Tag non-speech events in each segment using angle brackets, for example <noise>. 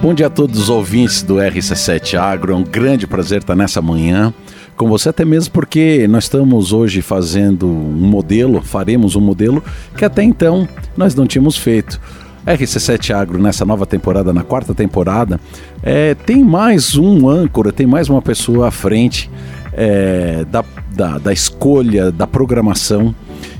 Bom dia a todos os ouvintes do RC7 Agro. É um grande prazer estar nessa manhã com você, até mesmo porque nós estamos hoje fazendo um modelo, faremos um modelo que até então nós não tínhamos feito. RC7 Agro nessa nova temporada, na quarta temporada, é, tem mais um âncora, tem mais uma pessoa à frente é, da, da, da escolha, da programação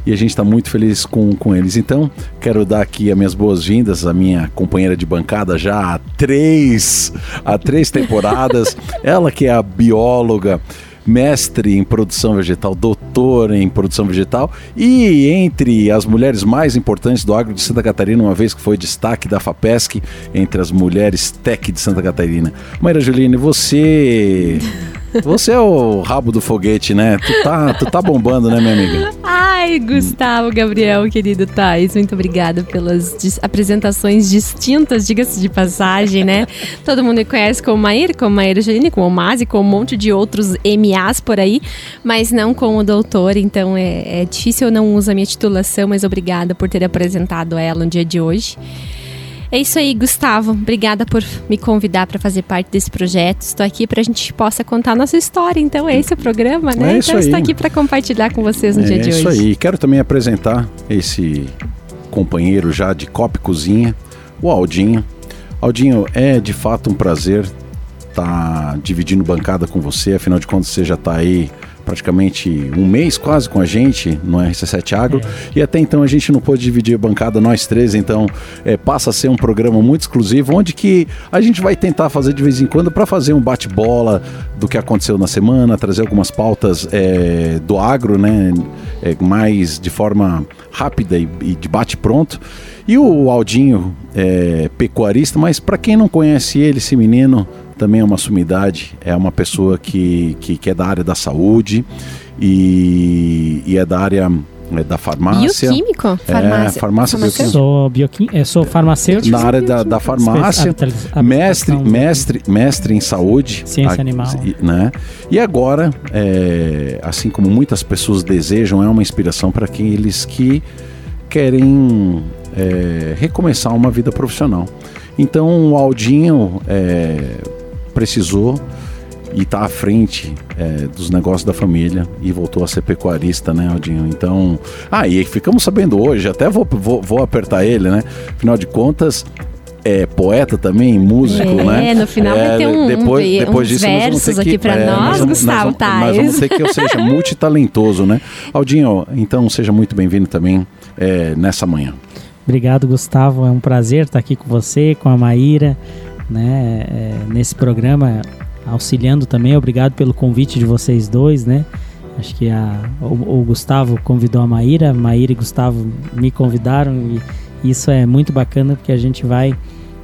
e a gente está muito feliz com, com eles. Então, quero dar aqui as minhas boas-vindas à minha companheira de bancada já há três, há três temporadas. <laughs> Ela que é a bióloga, mestre em produção vegetal, doutor em produção vegetal e entre as mulheres mais importantes do agro de Santa Catarina, uma vez que foi destaque da FAPESC entre as mulheres tech de Santa Catarina. Maíra Juline, você você é o rabo do foguete, né? Tu tá, tu tá bombando, né, minha amiga? Ai, Gustavo, Gabriel, querido Thais, muito obrigada pelas apresentações distintas, diga-se de passagem, né? Todo mundo me conhece como Maíra, como Maíra Janine, como Masi, com um monte de outros MAs por aí, mas não como doutor, então é, é difícil eu não usar minha titulação, mas obrigada por ter apresentado ela no dia de hoje. É isso aí, Gustavo. Obrigada por me convidar para fazer parte desse projeto. Estou aqui para a gente possa contar a nossa história. Então, esse é o programa, né? É então, estou aqui para compartilhar com vocês no é dia de hoje. É isso aí. Quero também apresentar esse companheiro já de Cop Cozinha, o Aldinho. Aldinho, é de fato um prazer estar tá dividindo bancada com você. Afinal de contas, você já está aí praticamente um mês quase com a gente no RC7 Agro. É. E até então a gente não pôde dividir a bancada nós três, então é, passa a ser um programa muito exclusivo, onde que a gente vai tentar fazer de vez em quando para fazer um bate-bola do que aconteceu na semana, trazer algumas pautas é, do agro, né? É, mais de forma rápida e, e de bate-pronto. E o Aldinho é pecuarista, mas para quem não conhece ele, esse menino também é uma sumidade, é uma pessoa que, que, que é da área da saúde e, e é da área é da farmácia. Bioquímico? Farmácia. É, farmácia bioquímica. Sou, bioquim, é, sou farmacêutico. Na área da, da farmácia, mestre, mestre, mestre em saúde. Ciência a, animal. Né? E agora, é, assim como muitas pessoas desejam, é uma inspiração para aqueles que querem é, recomeçar uma vida profissional. Então o Aldinho é, precisou e está à frente é, dos negócios da família e voltou a ser pecuarista, né, Aldinho? Então, ah, e ficamos sabendo hoje, até vou, vou, vou apertar ele, né? Afinal de contas, é poeta também, músico, é, né? É, no final é, vai ter um, depois, um, depois disso, versos nós aqui para é, nós, nós Gustavo Tais. Nós vamos ter que eu seja multitalentoso, né? Aldinho, então seja muito bem-vindo também é, nessa manhã. Obrigado, Gustavo. É um prazer estar aqui com você, com a Maíra, né, é, nesse programa, auxiliando também. Obrigado pelo convite de vocês dois, né? Acho que a, o, o Gustavo convidou a Maíra, Maíra e Gustavo me convidaram e isso é muito bacana porque a gente vai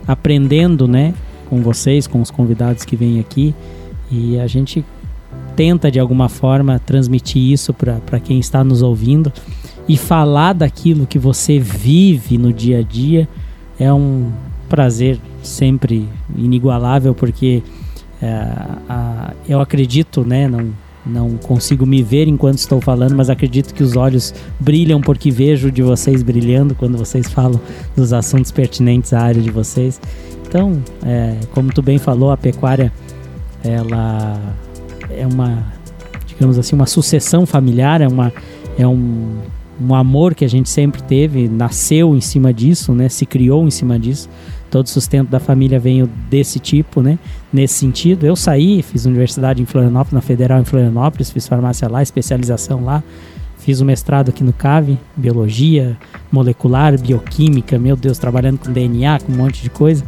aprendendo, né, com vocês, com os convidados que vêm aqui e a gente tenta de alguma forma transmitir isso para quem está nos ouvindo e falar daquilo que você vive no dia a dia é um prazer sempre inigualável, porque é, a, eu acredito, né, não, não consigo me ver enquanto estou falando, mas acredito que os olhos brilham porque vejo de vocês brilhando quando vocês falam dos assuntos pertinentes à área de vocês. Então, é, como tu bem falou, a pecuária ela é uma, digamos assim, uma sucessão familiar, é, uma, é um, um amor que a gente sempre teve, nasceu em cima disso, né, se criou em cima disso todo sustento da família veio desse tipo, né? Nesse sentido, eu saí, fiz universidade em Florianópolis, na Federal em Florianópolis, fiz farmácia lá, especialização lá, fiz o mestrado aqui no CAV, biologia molecular, bioquímica, meu Deus, trabalhando com DNA, com um monte de coisa.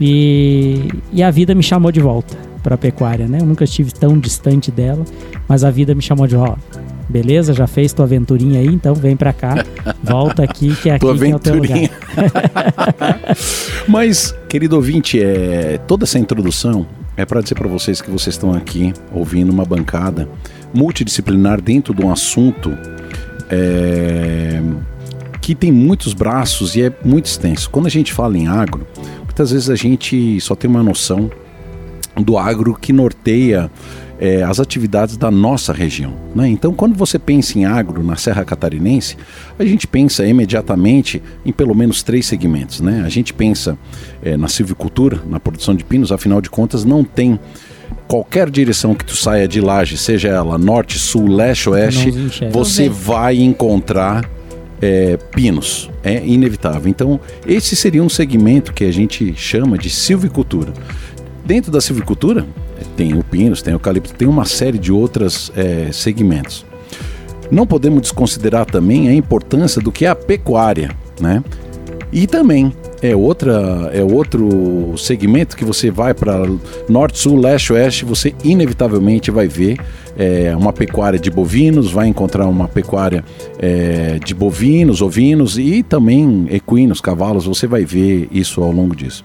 E, e a vida me chamou de volta para a pecuária, né? Eu nunca estive tão distante dela, mas a vida me chamou de volta Beleza? Já fez tua aventurinha aí, então vem para cá, volta aqui que é aqui que é o teu lugar. <laughs> Mas, querido ouvinte, é, toda essa introdução é para dizer para vocês que vocês estão aqui ouvindo uma bancada multidisciplinar dentro de um assunto é, que tem muitos braços e é muito extenso. Quando a gente fala em agro, muitas vezes a gente só tem uma noção do agro que norteia é, as atividades da nossa região. Né? Então, quando você pensa em agro na Serra Catarinense, a gente pensa imediatamente em pelo menos três segmentos. Né? A gente pensa é, na silvicultura, na produção de pinos, afinal de contas, não tem qualquer direção que tu saia de laje, seja ela norte, sul, leste, oeste, você vai encontrar é, pinos. É inevitável. Então, esse seria um segmento que a gente chama de silvicultura. Dentro da silvicultura, tem o pinos, tem o eucalipto, tem uma série de outros é, segmentos. Não podemos desconsiderar também a importância do que é a pecuária, né? E também é outra é outro segmento que você vai para norte, sul, leste, oeste, você inevitavelmente vai ver é, uma pecuária de bovinos, vai encontrar uma pecuária é, de bovinos, ovinos e também equinos, cavalos. Você vai ver isso ao longo disso.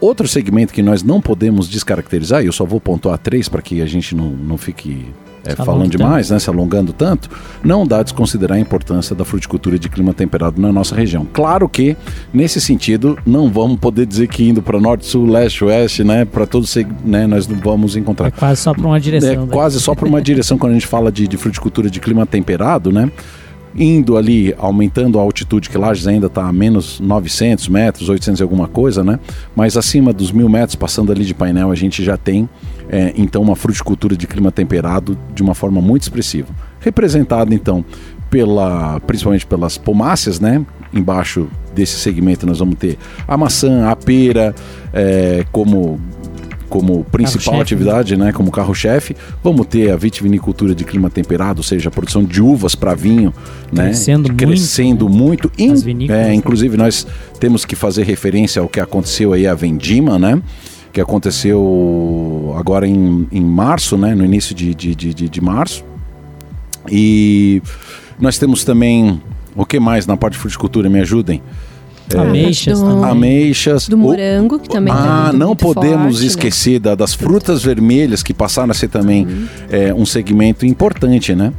Outro segmento que nós não podemos descaracterizar, e eu só vou pontuar três para que a gente não, não fique é, falando demais, né, se alongando tanto, não dá a desconsiderar a importância da fruticultura de clima temperado na nossa região. Claro que, nesse sentido, não vamos poder dizer que indo para norte, sul, leste, oeste, né, para todos, né, nós não vamos encontrar. É quase só para uma direção. É né? quase só para uma direção quando a gente fala de, de fruticultura de clima temperado, né? Indo ali, aumentando a altitude, que Lages ainda está a menos 900 metros, 800 e alguma coisa, né? Mas acima dos mil metros, passando ali de painel, a gente já tem é, então uma fruticultura de clima temperado de uma forma muito expressiva. Representada então pela, principalmente pelas pomáceas, né? Embaixo desse segmento nós vamos ter a maçã, a pera, é, como como principal atividade, né, como carro-chefe. Vamos ter a vitivinicultura de clima temperado, ou seja, a produção de uvas para vinho, né, crescendo, crescendo muito. muito. In, é, inclusive nós temos que fazer referência ao que aconteceu aí a Vendima, né? Que aconteceu agora em, em março, né? No início de, de, de, de março. E nós temos também. O que mais na parte de fruticultura? Me ajudem. É, ameixas, do, ameixas. Do morango, que também Ah, tá não podemos forte, né? esquecer né? das frutas vermelhas, que passaram a ser também uhum. é, um segmento importante, né?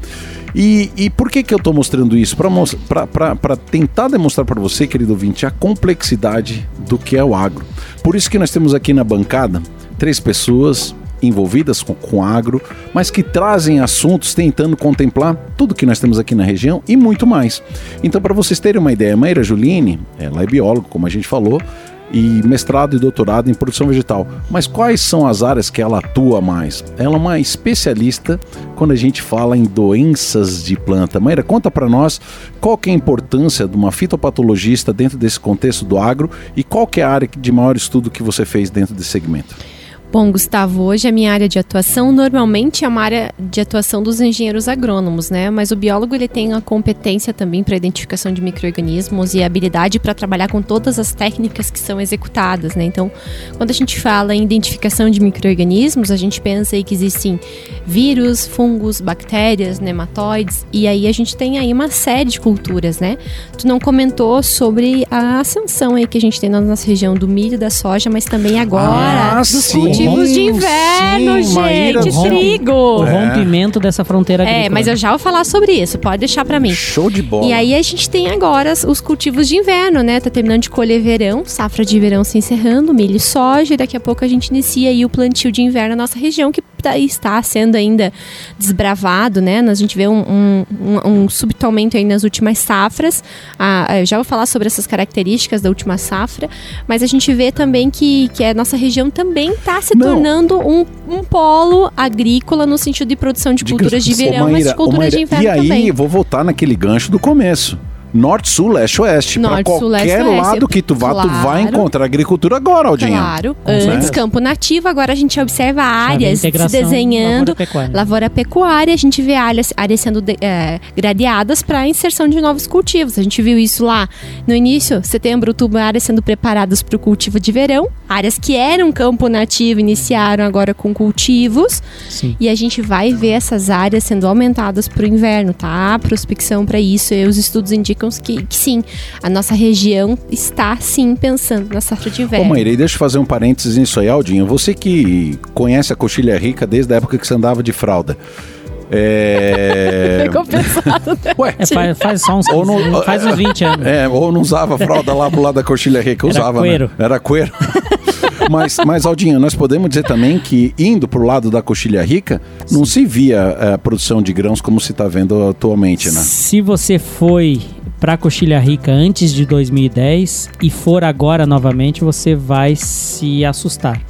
E, e por que, que eu estou mostrando isso? Para tentar demonstrar para você, querido ouvinte, a complexidade do que é o agro. Por isso que nós temos aqui na bancada três pessoas envolvidas com, com agro, mas que trazem assuntos tentando contemplar tudo que nós temos aqui na região e muito mais. Então, para vocês terem uma ideia, Maíra Juline, ela é bióloga, como a gente falou, e mestrado e doutorado em produção vegetal. Mas quais são as áreas que ela atua mais? Ela é uma especialista quando a gente fala em doenças de planta. Maíra, conta para nós qual que é a importância de uma fitopatologista dentro desse contexto do agro e qual que é a área de maior estudo que você fez dentro desse segmento. Bom, Gustavo, hoje a minha área de atuação normalmente é uma área de atuação dos engenheiros agrônomos, né? Mas o biólogo ele tem a competência também para identificação de microrganismos e a habilidade para trabalhar com todas as técnicas que são executadas, né? Então, quando a gente fala em identificação de microrganismos, a gente pensa aí que existem vírus, fungos, bactérias, nematóides e aí a gente tem aí uma série de culturas, né? Tu não comentou sobre a ascensão aí que a gente tem na nossa região do milho, da soja, mas também agora ah, dos sim cultivos de inverno, sim, gente, trigo. O rompimento dessa fronteira agrícola. É, mas eu já vou falar sobre isso, pode deixar para mim. Show de bola. E aí a gente tem agora os cultivos de inverno, né? Tá terminando de colher verão, safra de verão se encerrando, milho e soja, e daqui a pouco a gente inicia aí o plantio de inverno na nossa região, que está sendo ainda desbravado, né? A gente vê um, um, um, um subtomento aí nas últimas safras. Ah, já vou falar sobre essas características da última safra, mas a gente vê também que, que a nossa região também está se Não. tornando um, um polo agrícola no sentido de produção de, de culturas de verão, Maíra, mas de culturas de inverno e aí, também. vou voltar naquele gancho do começo norte, sul, leste, oeste. Para qualquer sul, lado que tu vá, claro. tu vai encontrar agricultura agora, Aldinha. Claro. Antes, campo nativo, agora a gente observa áreas se desenhando. Lavoura-pecuária. Lavoura-pecuária, a gente vê áreas, áreas sendo de, é, gradeadas para inserção de novos cultivos. A gente viu isso lá no início, setembro, outubro, áreas sendo preparadas para o cultivo de verão. Áreas que eram campo nativo iniciaram agora com cultivos. Sim. E a gente vai ver essas áreas sendo aumentadas para o inverno, tá? Prospecção para isso. E os estudos indicam que, que, sim, a nossa região está sim pensando na safra de inverno. Ô Maíra, deixa eu fazer um parênteses nisso aí, Aldinho. Você que conhece a coxilha rica desde a época que você andava de fralda. É... <laughs> Ficou pesado, né? Ué, é, faz, faz, só uns, ou não, faz uns 20 anos. É, ou não usava fralda lá pro lado da coxilha rica, usava, Era né? Era coeiro. <laughs> mas, mas, Aldinho, nós podemos dizer também que indo para o lado da coxilha rica, não se via a produção de grãos como se está vendo atualmente, né? Se você foi para Coxilha Rica antes de 2010 e for agora novamente, você vai se assustar.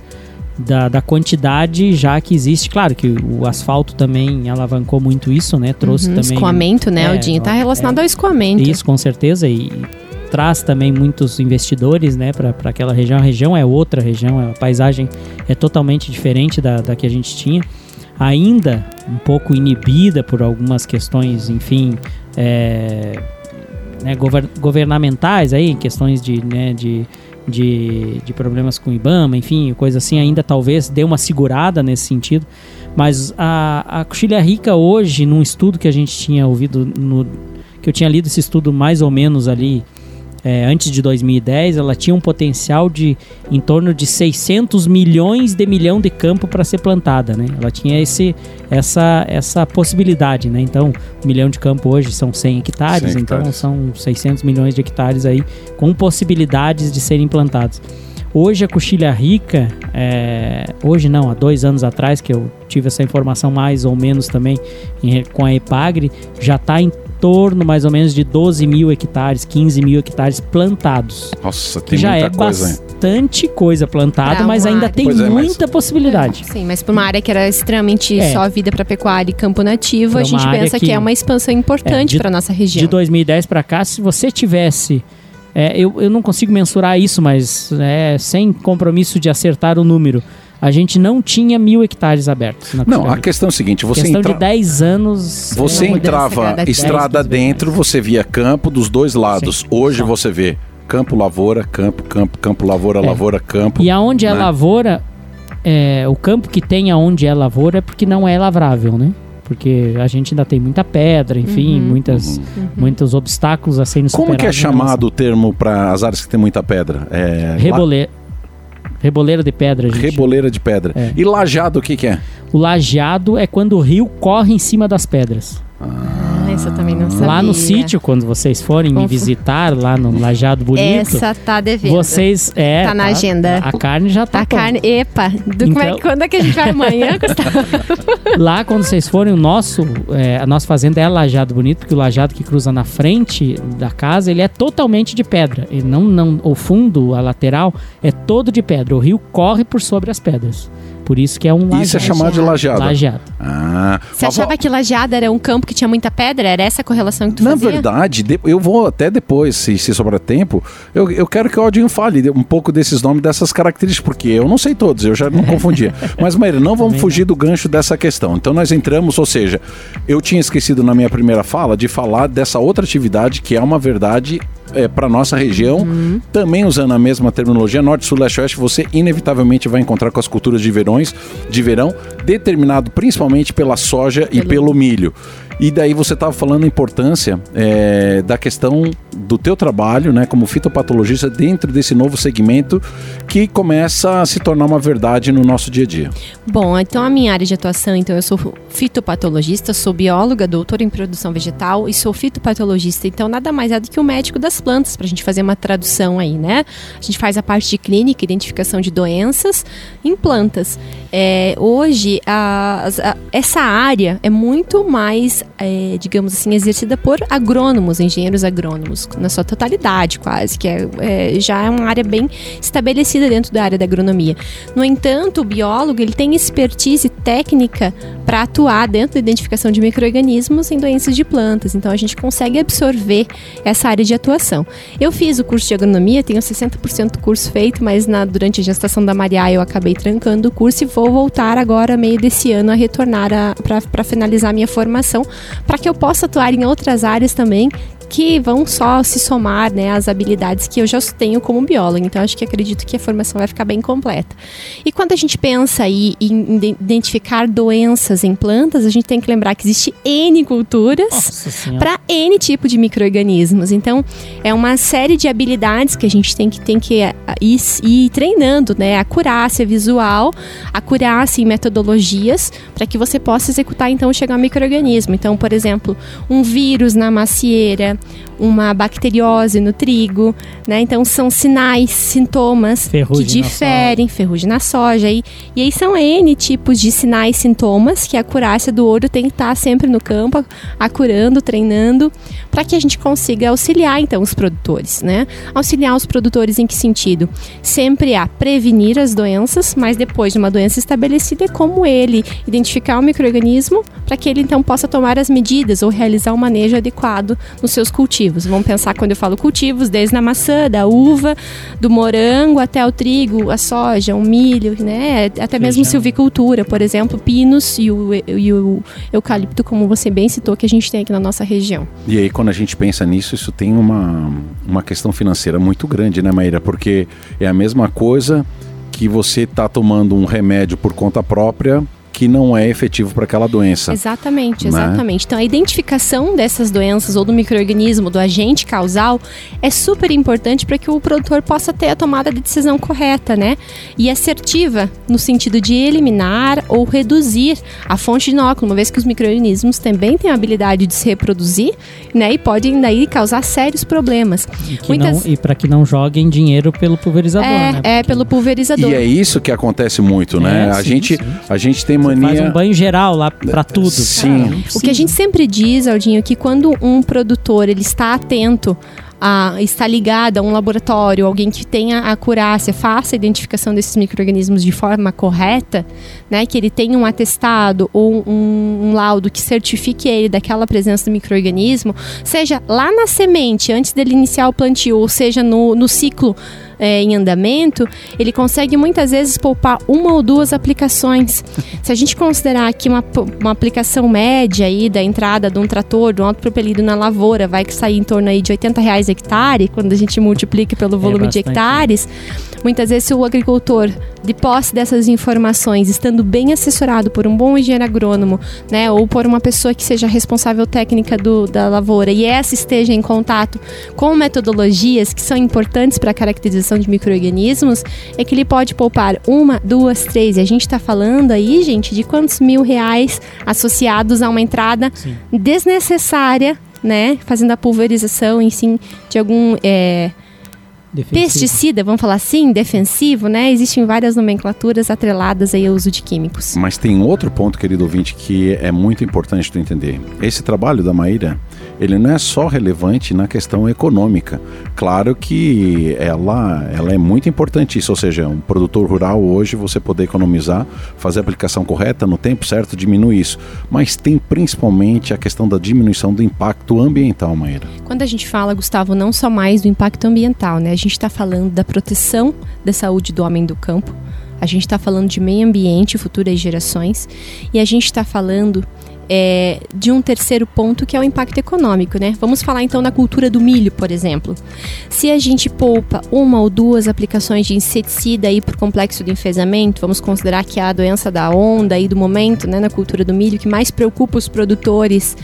Da, da, quantidade já que existe. Claro que o asfalto também alavancou muito isso, né? Trouxe uhum, também. Escoamento, né, é, Aldinho? Tá relacionado é, ao escoamento. Isso, com certeza. E traz também muitos investidores, né, para aquela região. A região é outra região, a paisagem é totalmente diferente da, da que a gente tinha. Ainda um pouco inibida por algumas questões, enfim. É, né, governamentais aí, questões de, né, de, de, de, problemas com o IBAMA, enfim, coisa assim, ainda talvez dê uma segurada nesse sentido. Mas a, a Coxilha Rica hoje, num estudo que a gente tinha ouvido, no, que eu tinha lido esse estudo mais ou menos ali é, antes de 2010, ela tinha um potencial de em torno de 600 milhões de milhão de campo para ser plantada, né? Ela tinha esse, essa, essa possibilidade, né? Então, um milhão de campo hoje são 100 hectares, 100 então são 600 milhões de hectares aí com possibilidades de serem plantados. Hoje a coxilha rica, é, hoje não, há dois anos atrás que eu tive essa informação mais ou menos também em, com a Epagre, já está em torno mais ou menos de 12 mil hectares, 15 mil hectares plantados. Nossa, tem Já muita é coisa, bastante hein? coisa plantada, mas ainda área. tem pois muita é, mas... possibilidade. Sim, mas para uma área que era extremamente é. só vida para pecuária e campo nativo, pra a gente pensa que, que, é uma expansão importante é, para nossa região. De 2010 para cá, se você tivesse é, eu, eu não consigo mensurar isso, mas é, sem compromisso de acertar o número a gente não tinha mil hectares abertos. não, a questão é a seguinte: você questão entra... de 10 anos. Você é entrava estrada dentro, você via campo dos dois lados. Sim, Hoje só. você vê campo, lavoura, campo, campo, campo, lavoura, é. lavoura, campo. E aonde é né? é lavoura, é, o campo que tem aonde é lavoura é porque não é lavrável, né? Porque a gente ainda tem muita pedra, enfim, uhum, muitas, uhum. muitos obstáculos a serem superados. Como que é chamado o termo para as áreas que tem muita pedra? É, Rebole... Reboleira de pedra, gente. Reboleira de pedra. É. E lajado o que, que é? O lajado é quando o rio corre em cima das pedras. Ah, essa eu também não sabia. Lá no sítio, quando vocês forem me visitar, lá no Lajado Bonito. Essa tá devendo. Vocês. É, tá na tá, agenda. A carne já tá. A carne. Epa! Do, então, é, quando é que a gente vai amanhã, <laughs> Gustavo? lá, quando vocês forem, o nosso. É, a nossa fazenda é Lajado Bonito, porque o lajado que cruza na frente da casa, ele é totalmente de pedra. Ele não, não, o fundo, a lateral, é todo de pedra. O rio corre por sobre as pedras. Por isso que é um lajeado. Isso é chamado de lajeado. Lajeado. Ah. Você achava que lajeado era um campo que tinha muita pedra? Era essa a correlação que tu Na fazia? Na verdade, eu vou até depois, se, se sobrar tempo, eu, eu quero que o Aldinho fale um pouco desses nomes, dessas características, porque eu não sei todos, eu já não <laughs> confundia. Mas, Maíra, não vamos fugir do gancho dessa questão. Então nós entramos, ou seja, eu tinha esquecido na minha primeira fala de falar dessa outra atividade que é uma verdade é, para nossa região, uhum. também usando a mesma terminologia, norte, sul, leste, oeste, você inevitavelmente vai encontrar com as culturas de verões, de verão, determinado principalmente pela soja e pelo milho. E daí você estava falando a importância é, da questão do teu trabalho, né, como fitopatologista dentro desse novo segmento que começa a se tornar uma verdade no nosso dia a dia. Bom, então a minha área de atuação, então eu sou fitopatologista, sou bióloga, doutora em produção vegetal e sou fitopatologista. Então nada mais é do que o um médico das plantas para a gente fazer uma tradução aí, né? A gente faz a parte de clínica, identificação de doenças em plantas. É, hoje a, a, essa área é muito mais é, digamos assim, exercida por agrônomos, engenheiros agrônomos, na sua totalidade quase, que é, é, já é uma área bem estabelecida dentro da área da agronomia. No entanto, o biólogo ele tem expertise técnica para atuar dentro da identificação de micro-organismos em doenças de plantas, então a gente consegue absorver essa área de atuação. Eu fiz o curso de agronomia, tenho 60% do curso feito, mas na, durante a gestação da Maria eu acabei trancando o curso e vou voltar agora, meio desse ano, a retornar para finalizar minha formação para que eu possa atuar em outras áreas também que vão só se somar né, às habilidades que eu já tenho como biólogo. Então, acho que acredito que a formação vai ficar bem completa. E quando a gente pensa aí em identificar doenças em plantas, a gente tem que lembrar que existe N culturas para N tipo de micro-organismos. Então, é uma série de habilidades que a gente tem que, tem que eh, ir, ir treinando, né? Acurácia visual, acurácia em metodologias, para que você possa executar, então, chegar ao micro-organismo. Então, por exemplo, um vírus na macieira, uma bacteriose no trigo, né? Então são sinais, sintomas Ferrugem que na diferem, ferrugem na soja. E, e aí são N tipos de sinais, sintomas que a acurácia do ouro tem que estar sempre no campo, acurando, treinando, para que a gente consiga auxiliar então os produtores, né? Auxiliar os produtores em que sentido? Sempre a prevenir as doenças, mas depois de uma doença estabelecida, é como ele identificar o microorganismo para que ele então possa tomar as medidas ou realizar o um manejo adequado nos seus cultivos. Vamos pensar quando eu falo cultivos, desde a maçã, da uva, do morango até o trigo, a soja, o milho, né? Até mesmo Feijão. silvicultura, por exemplo, pinos e o, e o eucalipto, como você bem citou, que a gente tem aqui na nossa região. E aí, quando a gente pensa nisso, isso tem uma, uma questão financeira muito grande, né, Maíra? Porque é a mesma coisa que você está tomando um remédio por conta própria que não é efetivo para aquela doença. Exatamente, né? exatamente. Então a identificação dessas doenças ou do microorganismo, do agente causal, é super importante para que o produtor possa ter a tomada de decisão correta, né? E assertiva no sentido de eliminar ou reduzir a fonte de inóculo, uma vez que os microorganismos também têm a habilidade de se reproduzir, né? E podem daí causar sérios problemas. E, Muitas- e para que não joguem dinheiro pelo pulverizador, É, né? é Porque pelo pulverizador. E é isso que acontece muito, né? É, a, sim, gente, sim. a gente tem mania. faz um banho geral lá para tudo. Sim. Cara, O que a gente sempre diz, Aldinho, é que quando um produtor ele está atento a está ligado a um laboratório, alguém que tenha a acurácia, faça a identificação desses micro-organismos de forma correta, né, que ele tenha um atestado ou um, um laudo que certifique ele daquela presença do micro-organismo, seja lá na semente, antes dele iniciar o plantio, ou seja no, no ciclo é, em andamento, ele consegue muitas vezes poupar uma ou duas aplicações. <laughs> Se a gente considerar que uma, uma aplicação média aí da entrada de um trator, de um autopropelido na lavoura, vai sair em torno aí de 80 reais hectare, quando a gente multiplica pelo volume de bastante, né? hectares, muitas vezes o agricultor, de posse dessas informações, estando bem assessorado por um bom engenheiro agrônomo, né, ou por uma pessoa que seja responsável técnica do, da lavoura, e essa esteja em contato com metodologias que são importantes para a caracterização de micro-organismos, é que ele pode poupar uma, duas, três. E a gente está falando aí, gente, de quantos mil reais associados a uma entrada Sim. desnecessária, né? Fazendo a pulverização, em sim, de algum é, Defensivo. pesticida, vamos falar assim, defensivo, né? Existem várias nomenclaturas atreladas aí ao uso de químicos. Mas tem outro ponto, querido ouvinte, que é muito importante tu entender. Esse trabalho da Maíra, ele não é só relevante na questão econômica. Claro que ela, ela é muito importante isso, ou seja, um produtor rural hoje você poder economizar, fazer a aplicação correta no tempo certo, diminui isso. Mas tem principalmente a questão da diminuição do impacto ambiental, Maíra. Quando a gente fala, Gustavo, não só mais do impacto ambiental, né? A gente está falando da proteção da saúde do homem do campo, a gente está falando de meio ambiente, futuras gerações, e a gente está falando é, de um terceiro ponto que é o impacto econômico, né? Vamos falar então da cultura do milho, por exemplo. Se a gente poupa uma ou duas aplicações de inseticida aí por complexo do enfesamento, vamos considerar que é a doença da onda aí do momento, né, na cultura do milho, que mais preocupa os produtores,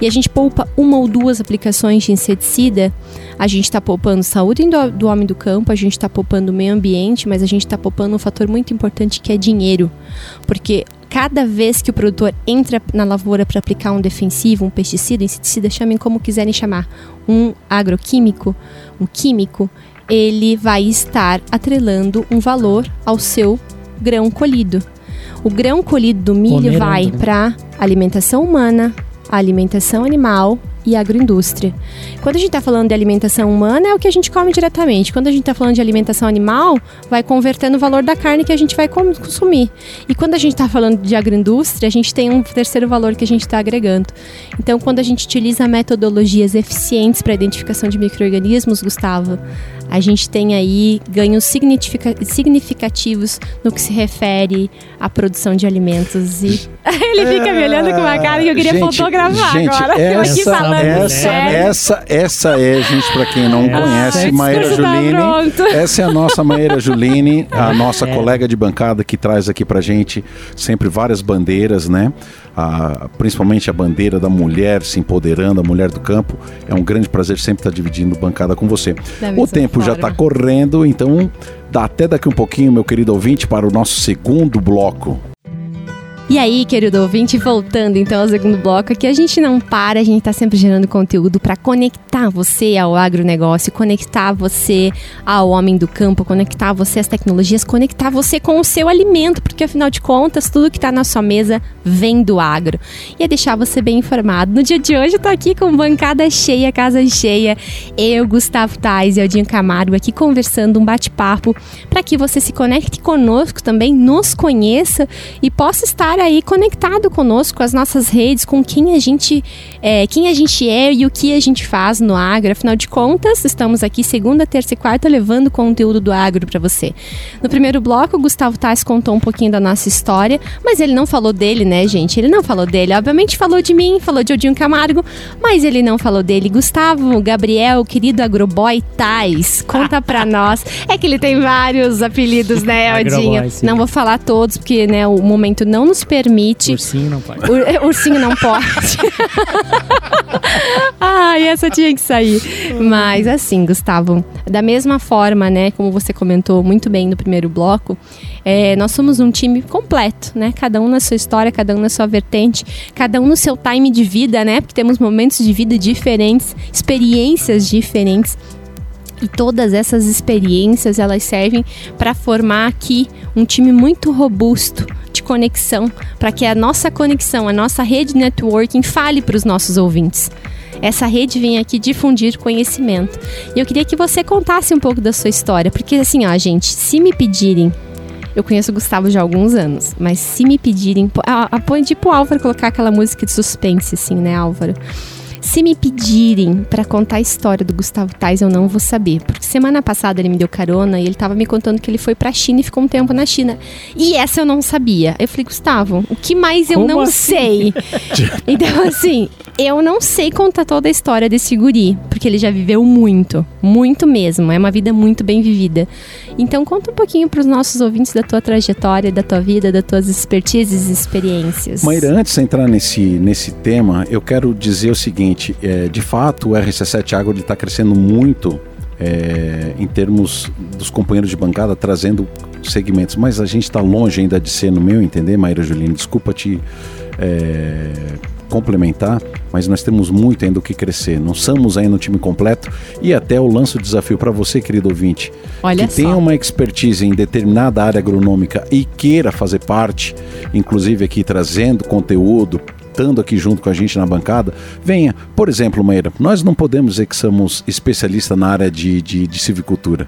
e a gente poupa uma ou duas aplicações de inseticida, a gente está poupando saúde do, do homem do campo, a gente está poupando o meio ambiente, mas a gente está poupando um fator muito importante que é dinheiro. Porque cada vez que o produtor entra na lavoura para aplicar um defensivo, um pesticida, inseticida, chamem como quiserem chamar, um agroquímico, um químico, ele vai estar atrelando um valor ao seu grão colhido. O grão colhido do milho vai né? para alimentação humana, alimentação animal e agroindústria. Quando a gente está falando de alimentação humana, é o que a gente come diretamente. Quando a gente está falando de alimentação animal, vai converter no valor da carne que a gente vai consumir. E quando a gente está falando de agroindústria, a gente tem um terceiro valor que a gente está agregando. Então, quando a gente utiliza metodologias eficientes para a identificação de micro-organismos, Gustavo, a gente tem aí ganhos significa- significativos no que se refere à produção de alimentos. E <laughs> ele fica me olhando com uma cara que eu queria Gente, fotografar gente, agora. <laughs> essa- essa, sério. essa, essa é, gente, para quem não Essa conhece, é- Maíra tá Juline. pronto. Essa é a nossa Maíra Juline, <laughs> a nossa É. colega de bancada que traz aqui pra gente sempre várias bandeiras, né? A- principalmente a bandeira da mulher se empoderando, a mulher do campo. É um grande prazer sempre estar dividindo bancada com você. Da O tempo já está correndo, então dá até daqui um pouquinho, meu querido ouvinte, para o nosso segundo bloco. E aí, querido ouvinte, voltando então ao segundo bloco, aqui a gente não para, a gente está sempre gerando conteúdo para conectar você ao agronegócio, conectar você ao homem do campo, conectar você às tecnologias, conectar você com o seu alimento, porque afinal de contas, tudo que está na sua mesa vem do agro. E é deixar você bem informado. No dia de hoje, eu tô aqui com bancada cheia, casa cheia. Eu, Gustavo Tais e Aldinho Camargo aqui conversando, um bate-papo, para que você se conecte conosco também, nos conheça e possa estar aí conectado conosco, as nossas redes, com quem a gente é, quem a gente é e o que a gente faz no agro. Afinal de contas, estamos aqui segunda, terça e quarta levando conteúdo do agro para você. No primeiro bloco, o Gustavo Tais contou um pouquinho da nossa história, mas ele não falou dele, né, gente? Ele não falou dele. Obviamente falou de mim, falou de Odinho Camargo, mas ele não falou dele. Gustavo, Gabriel, querido agroboy Tais, conta pra <laughs> nós. É que ele tem vários apelidos, né, Odinho? Não vou falar todos, porque né, o momento não nos permite. Ursinho não pode. Ur, é, ursinho não pode. <laughs> Ai, essa tinha que sair. Mas assim, Gustavo, da mesma forma, né, como você comentou muito bem no primeiro bloco, é, nós somos um time completo, né? Cada um na sua história, cada um na sua vertente, cada um no seu time de vida, né? Porque temos momentos de vida diferentes, experiências diferentes. E todas essas experiências elas servem para formar aqui um time muito robusto de conexão, para que a nossa conexão, a nossa rede networking fale para os nossos ouvintes. Essa rede vem aqui difundir conhecimento. E eu queria que você contasse um pouco da sua história, porque assim, ó, gente, se me pedirem eu conheço o Gustavo já há alguns anos, mas se me pedirem. Põe tipo o Álvaro colocar aquela música de suspense, assim, né, Álvaro? Se me pedirem para contar a história do Gustavo Tais, eu não vou saber. Porque semana passada ele me deu carona e ele tava me contando que ele foi pra China e ficou um tempo na China. E essa eu não sabia. Eu falei, Gustavo, o que mais eu Como não assim? sei? <laughs> então, assim, eu não sei contar toda a história desse guri, porque ele já viveu muito, muito mesmo. É uma vida muito bem vivida. Então, conta um pouquinho para os nossos ouvintes da tua trajetória, da tua vida, das tuas expertises e experiências. Maíra, antes de entrar nesse, nesse tema, eu quero dizer o seguinte é, de fato o RC7 Agro está crescendo muito é, em termos dos companheiros de bancada trazendo segmentos, mas a gente está longe ainda de ser, no meu entender, Maíra Juline, desculpa te é, complementar, mas nós temos muito ainda o que crescer. Não somos ainda um time completo e até eu lanço o desafio para você, querido ouvinte, Olha que só. tenha uma expertise em determinada área agronômica e queira fazer parte, inclusive aqui trazendo conteúdo, estando aqui junto com a gente na bancada, venha. Por exemplo, Meira, nós não podemos dizer que somos especialistas na área de, de, de civicultura.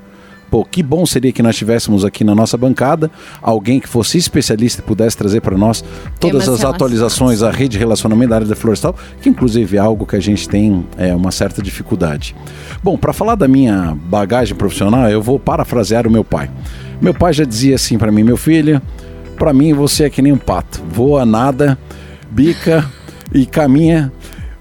Pô, que bom seria que nós tivéssemos aqui na nossa bancada alguém que fosse especialista e pudesse trazer para nós todas as atualizações, a rede de relacionamento da área da florestal, que inclusive é algo que a gente tem é, uma certa dificuldade. Bom, para falar da minha bagagem profissional, eu vou parafrasear o meu pai. Meu pai já dizia assim para mim, meu filho, para mim você é que nem um pato, voa nada bica e caminha,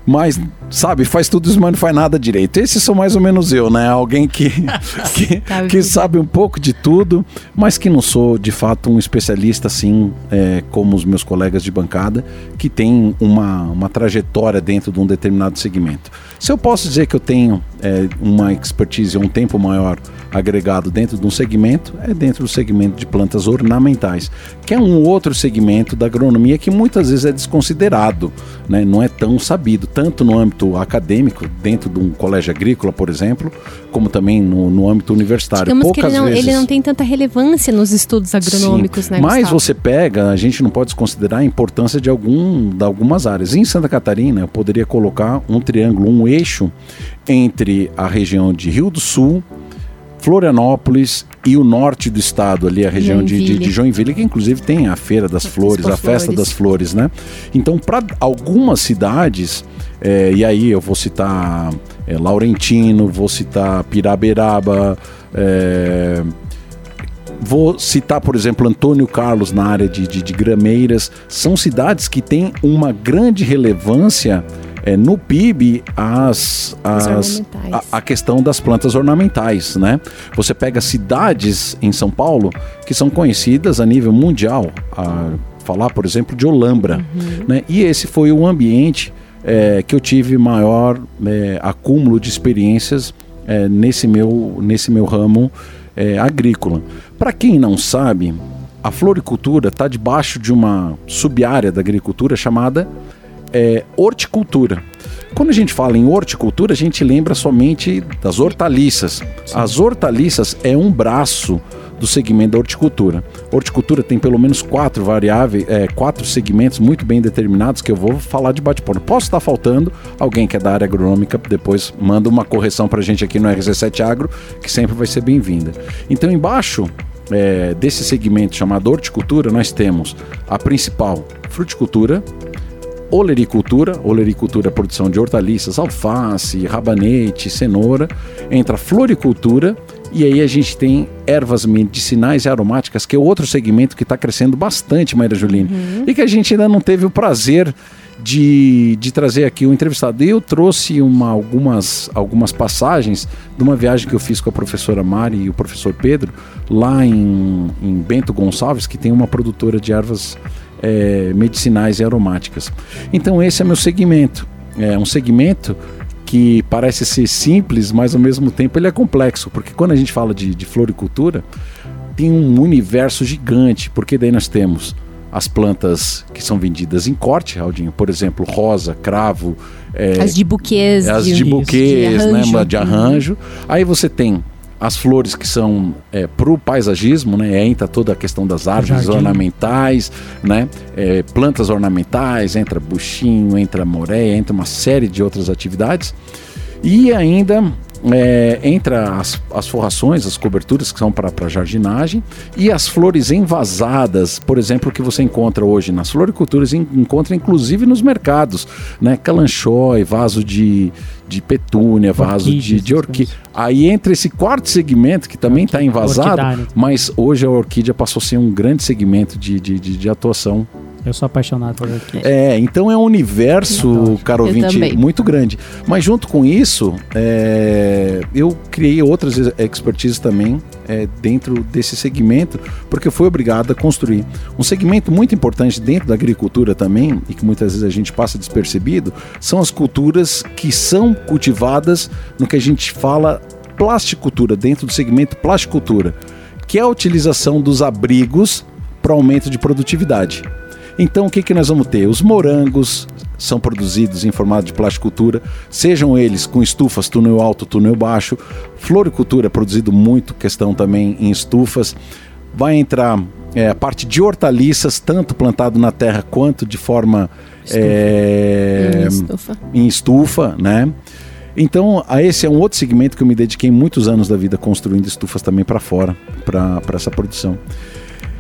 mas sabe, faz tudo isso, mas não faz nada direito. Esses são mais ou menos eu, né? Alguém que, <laughs> que, tá que sabe um pouco de tudo, mas que não sou de fato um especialista assim, é, como os meus colegas de bancada, que tem uma, uma trajetória dentro de um determinado segmento. Se eu posso dizer que eu tenho é, uma expertise, um tempo maior agregado dentro de um segmento, é dentro do segmento de plantas ornamentais, que é um outro segmento da agronomia que muitas vezes é desconsiderado, né? não é tão sabido, tanto no âmbito acadêmico, dentro de um colégio agrícola, por exemplo, como também no, no âmbito universitário. Digamos Poucas ele não, vezes... ele não tem tanta relevância nos estudos agronômicos, Sim, né? Mas Gustavo? você pega, a gente não pode desconsiderar a importância de, algum, de algumas áreas. Em Santa Catarina, eu poderia colocar um triângulo, um eixo entre a região de Rio do Sul, Florianópolis e o norte do estado, ali a região Joinville. De, de, de, Joinville, que inclusive tem a Feira das Flores, a Festa das Flores, né? Então, para algumas cidades, é, e aí eu vou citar é, Laurentino, vou citar Piraberaba, é, Vou citar, por exemplo, Antônio Carlos na área de, de, de Grameiras. São cidades que têm uma grande relevância é, no PIB as, as a, a, questão das plantas ornamentais, né? Você pega cidades em São Paulo que são conhecidas a nível mundial, a falar, por exemplo, de Olambra, uhum. né? E esse foi o ambiente é, que eu tive maior é, acúmulo de experiências é, nesse meu nesse meu ramo é, agrícola. Para quem não sabe, a floricultura está debaixo de uma sub-área da agricultura chamada é, horticultura. Quando a gente fala em horticultura, a gente lembra somente das hortaliças. Sim. As hortaliças é um braço do segmento da horticultura. A horticultura tem pelo menos quatro variáveis, é, quatro segmentos muito bem determinados que eu vou falar de bate-ponto. Posso estar faltando, alguém que é da área agronômica, depois manda uma correção para a gente aqui no RC7 Agro, que sempre vai ser bem-vinda. Então, embaixo é, desse segmento chamado horticultura, nós temos a principal fruticultura, olericultura, olericultura é produção de hortaliças, alface, rabanete, cenoura, entra floricultura e aí a gente tem ervas medicinais e aromáticas, que é outro segmento que está crescendo bastante, Maíra Juline, uhum. e que a gente ainda não teve o prazer de, de trazer aqui o entrevistado. Eu trouxe uma, algumas, algumas passagens de uma viagem que eu fiz com a professora Mari e o professor Pedro, lá em, em Bento Gonçalves, que tem uma produtora de ervas é, medicinais e aromáticas. Então esse é meu segmento. É um segmento que parece ser simples, mas ao mesmo tempo ele é complexo, porque quando a gente fala de, de floricultura, tem um universo gigante, porque daí nós temos as plantas que são vendidas em corte, Aldinho, por exemplo, rosa, cravo. É, as de buquês. As de, de buquês, de arranjo. né? De arranjo. Aí você tem as flores que são é, para o paisagismo, né? Entra toda a questão das árvores ornamentais, né? É, plantas ornamentais, entra buchinho, entra moreia, entra uma série de outras atividades. E ainda é, entra as, as forrações, as coberturas que são para jardinagem e as flores envasadas, por exemplo, que você encontra hoje nas floriculturas, encontra inclusive nos mercados, né? Calanchói, vaso de, de petúnia, vaso de, de orquídea. Aí entra esse quarto segmento que também está envasado, mas hoje a orquídea passou a ser um grande segmento de, de, de, de atuação eu sou apaixonado por orquídea. É, então é um universo, caro ouvinte, muito grande. Mas junto com isso, é, eu criei outras expertises também é, dentro desse segmento, porque eu fui obrigado a construir. Um segmento muito importante dentro da agricultura também, e que muitas vezes a gente passa despercebido, são as culturas que são cultivadas no que a gente fala plasticultura, dentro do segmento plasticultura, que é a utilização dos abrigos para aumento de produtividade. Então o que, que nós vamos ter? Os morangos são produzidos em formato de plasticultura, sejam eles com estufas, túnel alto, túnel baixo. Floricultura é produzido muito, questão também em estufas. Vai entrar é, a parte de hortaliças, tanto plantado na terra quanto de forma estufa. É, em, estufa. em estufa, né? Então, a esse é um outro segmento que eu me dediquei muitos anos da vida construindo estufas também para fora, para essa produção.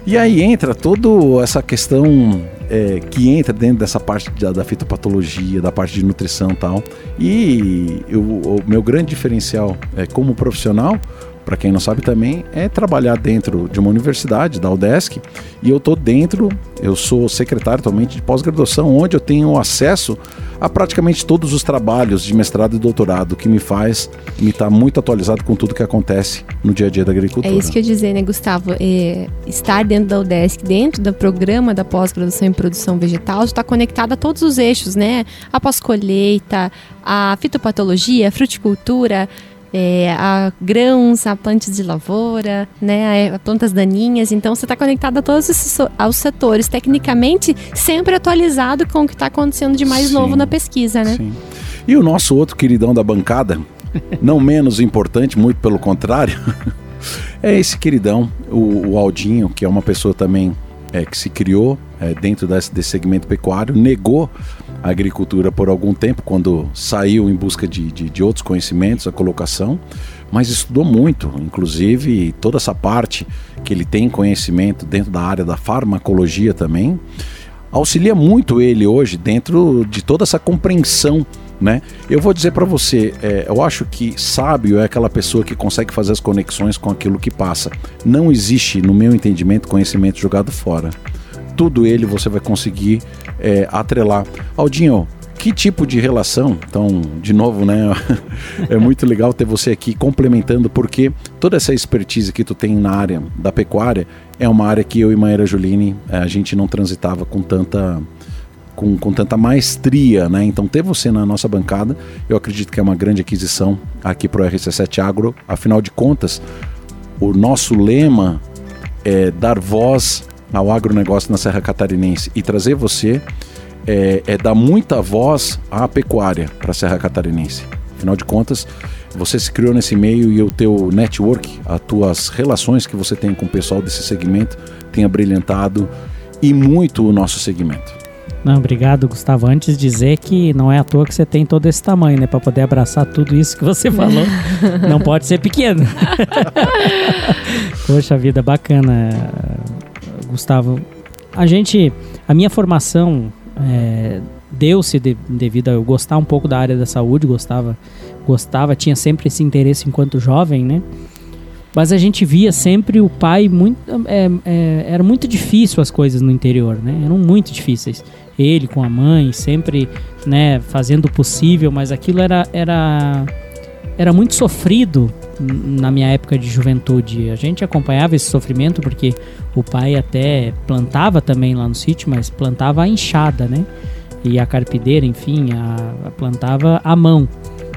E aí entra toda essa questão é, que entra dentro dessa parte da, da, fitopatologia, da parte de nutrição e tal. E eu, o meu grande diferencial é, como profissional para quem não sabe também, é trabalhar dentro de uma universidade, da UDESC, e eu estou dentro, eu sou secretário atualmente de pós-graduação, onde eu tenho acesso a praticamente todos os trabalhos de mestrado e doutorado, que me faz me estar tá muito atualizado com tudo que acontece no dia a dia da agricultura. É isso que eu dizer, né, Gustavo? É, estar dentro da UDESC, dentro do programa da pós-graduação em produção vegetal, está conectado a todos os eixos, né? A pós-colheita, a fitopatologia, a fruticultura, é, a grãos, a plantas de lavoura, né, a plantas daninhas. Então você está conectado a todos esses aos setores, tecnicamente sempre atualizado com o que está acontecendo de mais sim, novo na pesquisa, né? Sim. E o nosso outro queridão da bancada, <laughs> não menos importante, muito pelo contrário, <laughs> é esse queridão, o, o Aldinho, que é uma pessoa também é, que se criou é, dentro desse, desse segmento pecuário, negou agricultura por algum tempo, quando saiu em busca de, de, de, outros conhecimentos, a colocação, mas estudou muito, inclusive toda essa parte que ele tem conhecimento dentro da área da farmacologia também, auxilia muito ele hoje dentro de toda essa compreensão. Né? Eu vou dizer para você, é, eu acho que sábio é aquela pessoa que consegue fazer as conexões com aquilo que passa. Não existe, no meu entendimento, conhecimento jogado fora tudo ele você vai conseguir é, atrelar. Aldinho, que tipo de relação? Então, de novo, né? <laughs> é muito legal ter você aqui complementando, porque toda essa expertise que tu tem na área da pecuária é uma área que eu e Maíra Juline é, a gente não transitava com tanta com, com tanta maestria, né? Então ter você na nossa bancada, eu acredito que é uma grande aquisição aqui para o RC7 Agro. Afinal de contas, o nosso lema é dar voz ao agronegócio na Serra Catarinense e trazer você é, é dar muita voz à pecuária para a Serra Catarinense. Afinal de contas, você se criou nesse meio e o teu network, as tuas relações que você tem com o pessoal desse segmento, tem abrilhantado e muito o nosso segmento. Não, obrigado, Gustavo. Antes de dizer que não é à toa que você tem todo esse tamanho, né? Para poder abraçar tudo isso que você falou. <laughs> não pode ser pequeno. <laughs> Poxa vida, bacana, Gustavo. A gente, a minha formação é, deu-se de, devido a eu gostar um pouco da área da saúde, gostava, gostava, tinha sempre esse interesse enquanto jovem, né? Mas a gente via sempre o pai muito. É, é, era muito difícil as coisas no interior, né? Eram muito difíceis. Ele com a mãe, sempre né, fazendo o possível, mas aquilo era, era, era muito sofrido na minha época de juventude. A gente acompanhava esse sofrimento porque o pai até plantava também lá no sítio, mas plantava a enxada, né? E a carpideira, enfim, a, a plantava à mão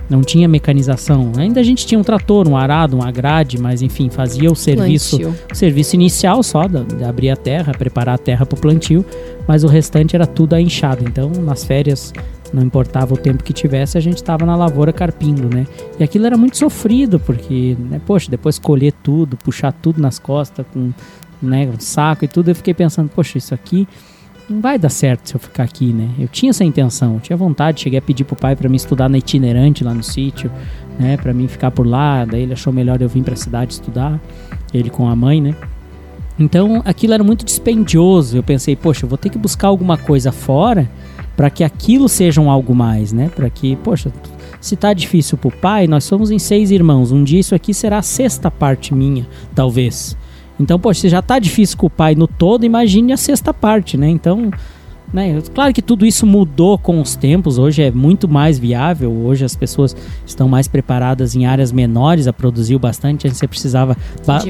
não tinha mecanização. Ainda a gente tinha um trator, um arado, uma grade, mas enfim, fazia o serviço, o serviço inicial só de, de abrir a terra, preparar a terra para o plantio, mas o restante era tudo a enxada. Então, nas férias, não importava o tempo que tivesse, a gente estava na lavoura carpindo, né? E aquilo era muito sofrido, porque, né, poxa, depois colher tudo, puxar tudo nas costas com né, um saco e tudo, eu fiquei pensando, poxa, isso aqui não vai dar certo se eu ficar aqui, né? Eu tinha essa intenção, eu tinha vontade, cheguei a pedir pro pai para mim estudar na itinerante lá no sítio, né, para mim ficar por lá, daí ele achou melhor eu vir para a cidade estudar, ele com a mãe, né? Então, aquilo era muito dispendioso. Eu pensei, poxa, eu vou ter que buscar alguma coisa fora para que aquilo seja um algo mais, né? Para que, poxa, se tá difícil pro pai, nós somos em seis irmãos. Um dia isso aqui será a sexta parte minha, talvez. Então, poxa, se já tá difícil com o pai no todo, imagine a sexta parte, né? Então, né? Claro que tudo isso mudou com os tempos, hoje é muito mais viável, hoje as pessoas estão mais preparadas em áreas menores a produzir bastante. Antes você precisava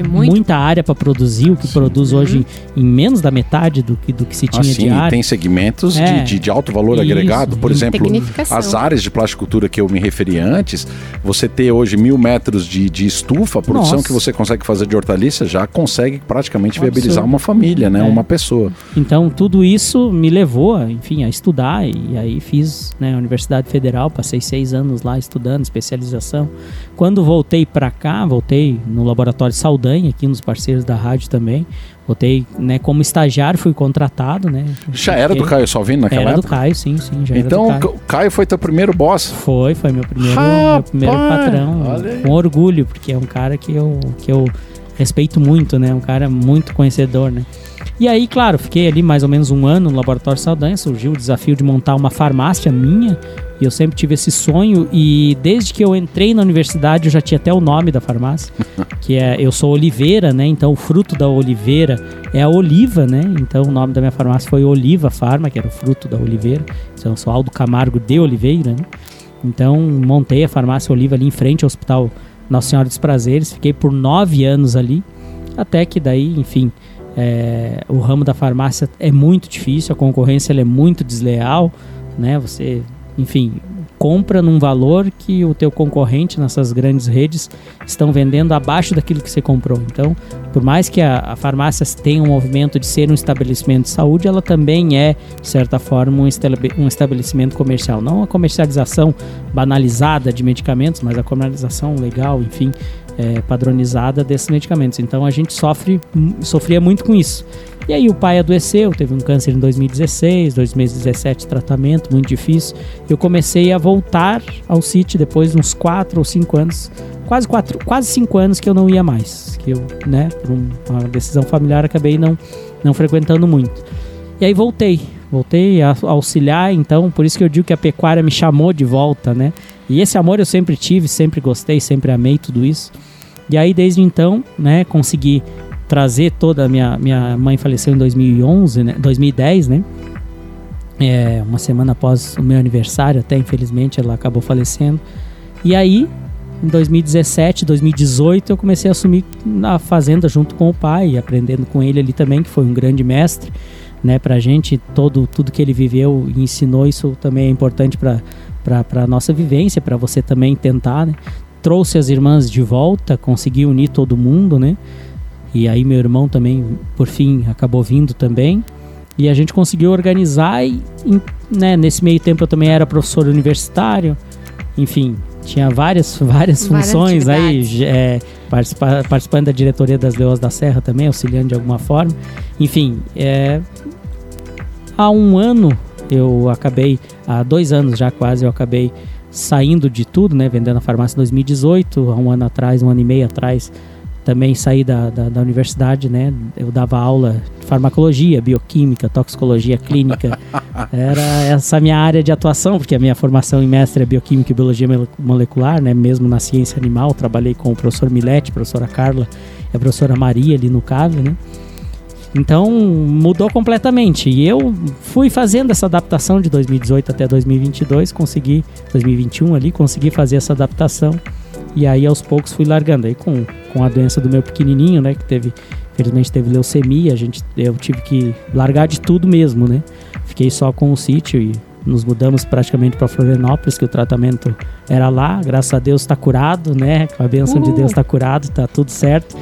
muita área para produzir, o que Sim. produz uhum. hoje em menos da metade do que, do que se tinha ah, sim, de área. Tem segmentos é. de, de, alto valor isso, agregado, por exemplo, as áreas de plasticultura que eu me referi antes, você ter hoje mil metros de, de estufa, a produção Nossa. que você consegue fazer de hortaliça já consegue praticamente viabilizar uma família, né? É. uma pessoa. Então tudo isso me levou levou, enfim, a estudar e aí fiz né, a Universidade Federal, passei seis anos lá estudando, especialização. Quando voltei para cá, voltei no Laboratório Saldanha, aqui nos parceiros da rádio também, Voltei, né, como estagiário, fui contratado, né? Já era do Caio Salvino naquela era época? Era do Caio, sim, sim, Então, o Caio. Caio foi teu primeiro boss? Foi, foi meu primeiro, meu primeiro patrão. Com orgulho, porque é um cara que eu, que eu respeito muito, né? Um cara muito conhecedor, né? E aí, claro, fiquei ali mais ou menos um ano no Laboratório Saldanha, surgiu o desafio de montar uma farmácia minha, e eu sempre tive esse sonho, e desde que eu entrei na universidade eu já tinha até o nome da farmácia, <laughs> que é, eu sou Oliveira, né, então o fruto da oliveira é a oliva, né, então o nome da minha farmácia foi Oliva Farma, que era o fruto da oliveira, então eu sou Aldo Camargo de Oliveira, né, então montei a farmácia Oliva ali em frente ao Hospital Nossa Senhora dos Prazeres, fiquei por nove anos ali, até que daí, enfim, é, o ramo da farmácia é muito difícil, a concorrência é muito desleal, né? Você, enfim, compra num valor que o teu concorrente nessas grandes redes estão vendendo abaixo daquilo que você comprou. Então, por mais que a, a farmácia tenha um movimento de ser um estabelecimento de saúde, ela também é, de certa forma, um, um estabelecimento comercial. Não a comercialização banalizada de medicamentos, mas a comercialização legal, enfim, é, padronizada desses medicamentos. Então a gente sofre, sofria muito com isso. E aí o pai adoeceu, teve um câncer em 2016, 2017 tratamento, muito difícil. Eu comecei a voltar ao sítio depois de uns 4 ou 5 anos, quase quatro, quase 5 anos que eu não ia mais, que eu, né, por uma decisão familiar acabei não não frequentando muito. E aí voltei, voltei a auxiliar, então por isso que eu digo que a pecuária me chamou de volta, né? E esse amor eu sempre tive, sempre gostei, sempre amei tudo isso. E aí desde então, né, consegui trazer toda a minha minha mãe faleceu em 2011, né, 2010, né? É, uma semana após o meu aniversário, até infelizmente ela acabou falecendo. E aí, em 2017, 2018, eu comecei a assumir a fazenda junto com o pai, aprendendo com ele ali também, que foi um grande mestre, né, pra gente, todo tudo que ele viveu e ensinou, isso também é importante para para a nossa vivência, para você também tentar, né? Trouxe as irmãs de volta, consegui unir todo mundo, né? E aí meu irmão também, por fim, acabou vindo também. E a gente conseguiu organizar e né, nesse meio tempo eu também era professor universitário. Enfim, tinha várias, várias, várias funções aí, é, participa, participando da diretoria das Leões da Serra também, auxiliando de alguma forma. Enfim, é, há um ano eu acabei, há dois anos já quase, eu acabei saindo de tudo, né? Vendendo a farmácia em 2018, há um ano atrás, um ano e meio atrás, também saí da, da, da, universidade, né? Eu dava aula de farmacologia, bioquímica, toxicologia clínica. <laughs> Era essa minha área de atuação, porque a minha formação em mestre é bioquímica e biologia molecular, né? Mesmo na ciência animal, trabalhei com o professor Milete, professora Carla e a professora Maria ali no CAV, né? Então mudou completamente. E eu fui fazendo essa adaptação de 2018 até 2022, consegui 2021 ali, consegui fazer essa adaptação. E aí aos poucos fui largando. Aí com, com a doença do meu pequenininho, né, que teve, infelizmente teve leucemia, a gente eu tive que largar de tudo mesmo, né? Fiquei só com o sítio e nos mudamos praticamente para Florianópolis, que o tratamento era lá. Graças a Deus está curado, né? Com a bênção de Deus está curado, está tudo certo.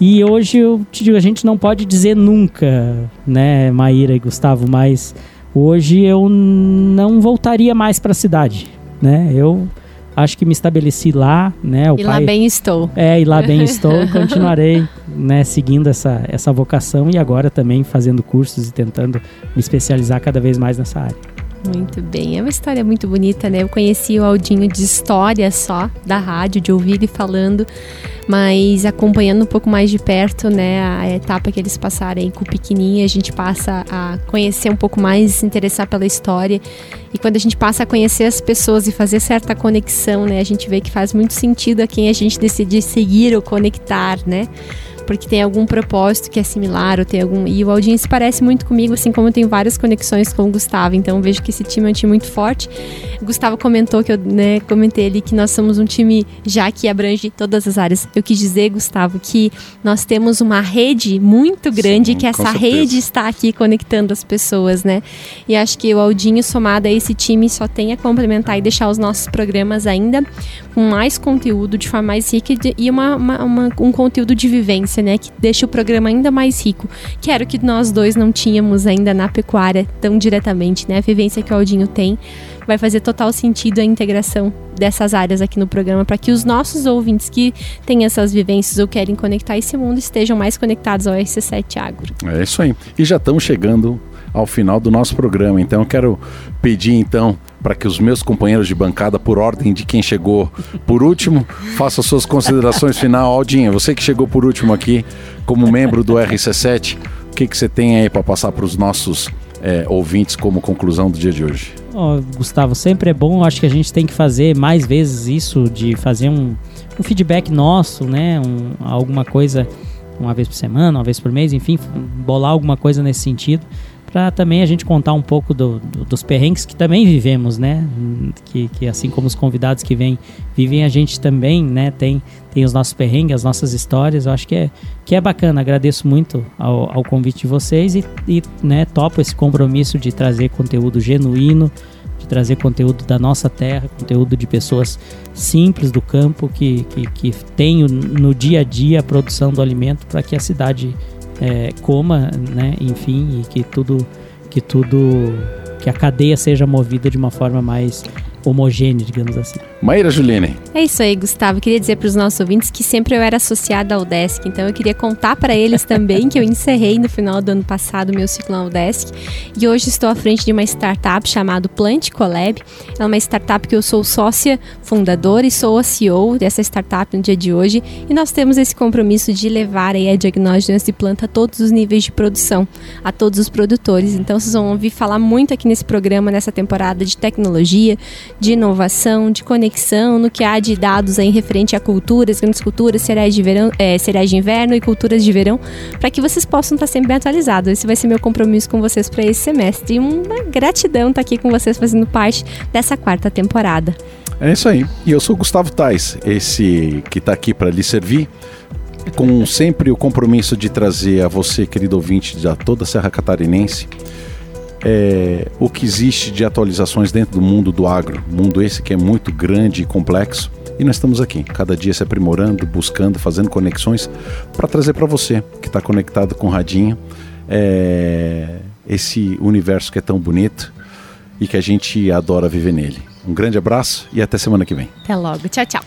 E hoje eu te digo, a gente não pode dizer nunca, né, Maíra e Gustavo, mas hoje eu não voltaria mais para a cidade, né? Eu acho que me estabeleci lá, né? O e pai, lá bem estou. É, e lá bem <laughs> estou, continuarei, né, seguindo essa, essa vocação e agora também fazendo cursos e tentando me especializar cada vez mais nessa área. Muito bem, é uma história muito bonita, né? Eu conheci o Aldinho de história só, da rádio, de ouvir ele falando mas acompanhando um pouco mais de perto, né, a etapa que eles passaram aí com o pequenininho, a gente passa a conhecer um pouco mais, se interessar pela história. E quando a gente passa a conhecer as pessoas e fazer certa conexão, né, a gente vê que faz muito sentido a quem a gente decide seguir ou conectar, né? Porque tem algum propósito que é similar, ou tem algum. E o Aldinho se parece muito comigo, assim como eu tenho várias conexões com o Gustavo. Então vejo que esse time é um time muito forte. O Gustavo comentou que eu né, comentei ali que nós somos um time já que abrange todas as áreas. Eu quis dizer, Gustavo, que nós temos uma rede muito grande Sim, que essa certeza. rede está aqui conectando as pessoas, né? E acho que o Aldinho somado a esse time só tem a complementar e deixar os nossos programas ainda com mais conteúdo de forma mais rica e uma, uma, uma um conteúdo de vivência né, que deixa o programa ainda mais rico, que era o que nós dois não tínhamos ainda na pecuária tão diretamente, né? A vivência que o Aldinho tem vai fazer total sentido a integração dessas áreas aqui no programa para que os nossos ouvintes que têm essas vivências ou querem conectar esse mundo estejam mais conectados ao RC7 Agro. É isso aí. E já estamos chegando ao final do nosso programa. Então eu quero pedir então para que os meus companheiros de bancada, por ordem de quem chegou por último, façam suas considerações final. Aldinha, você que chegou por último aqui como membro do RC7, o que, que você tem aí para passar para os nossos é, ouvintes como conclusão do dia de hoje? Oh, Gustavo, sempre é bom, acho que a gente tem que fazer mais vezes isso, de fazer um, um feedback nosso, né? Um, alguma coisa uma vez por semana, uma vez por mês, enfim, bolar alguma coisa nesse sentido para também a gente contar um pouco do, do, dos perrengues que também vivemos, né? Que, que, assim como os convidados que vêm vivem, a gente também, né? Tem, tem os nossos perrengues, as nossas histórias. Eu acho que é, que é bacana. Agradeço muito ao, ao convite de vocês e, e né, topo esse compromisso de trazer conteúdo genuíno, de trazer conteúdo da nossa terra, conteúdo de pessoas simples do campo que, que, que tem no dia a dia a produção do alimento para que a cidade é, coma, né? Enfim, e que tudo, que tudo, que a cadeia seja movida de uma forma mais homogêneo, digamos assim. Maíra Juline. É isso aí, Gustavo. Queria dizer para os nossos ouvintes que sempre eu era associada ao Desk, então eu queria contar para eles também que eu encerrei no final do ano passado o meu ciclo ao Desk e hoje estou à frente de uma startup chamada Plant Collab. É uma startup que eu sou sócia fundadora e sou a CEO dessa startup no dia de hoje e nós temos esse compromisso de levar aí a diagnóstico de planta a todos os níveis de produção, a todos os produtores. Então vocês vão ouvir falar muito aqui nesse programa, nessa temporada de tecnologia, de inovação, de conexão, no que há de dados aí referente a culturas, grandes culturas, cereais de, verão, é, cereais de inverno e culturas de verão, para que vocês possam estar sempre bem atualizados. Esse vai ser meu compromisso com vocês para esse semestre. E uma gratidão estar aqui com vocês fazendo parte dessa quarta temporada. É isso aí. E eu sou Gustavo Tais, esse que está aqui para lhe servir com sempre o compromisso de trazer a você, querido ouvinte de toda a Serra Catarinense, é, o que existe de atualizações dentro do mundo do agro, mundo esse que é muito grande e complexo E nós estamos aqui, cada dia se aprimorando, buscando, fazendo conexões para trazer para você que está conectado com o Radinho é, esse universo que é tão bonito e que a gente adora viver nele. Um grande abraço e até semana que vem. Até logo. Tchau, tchau.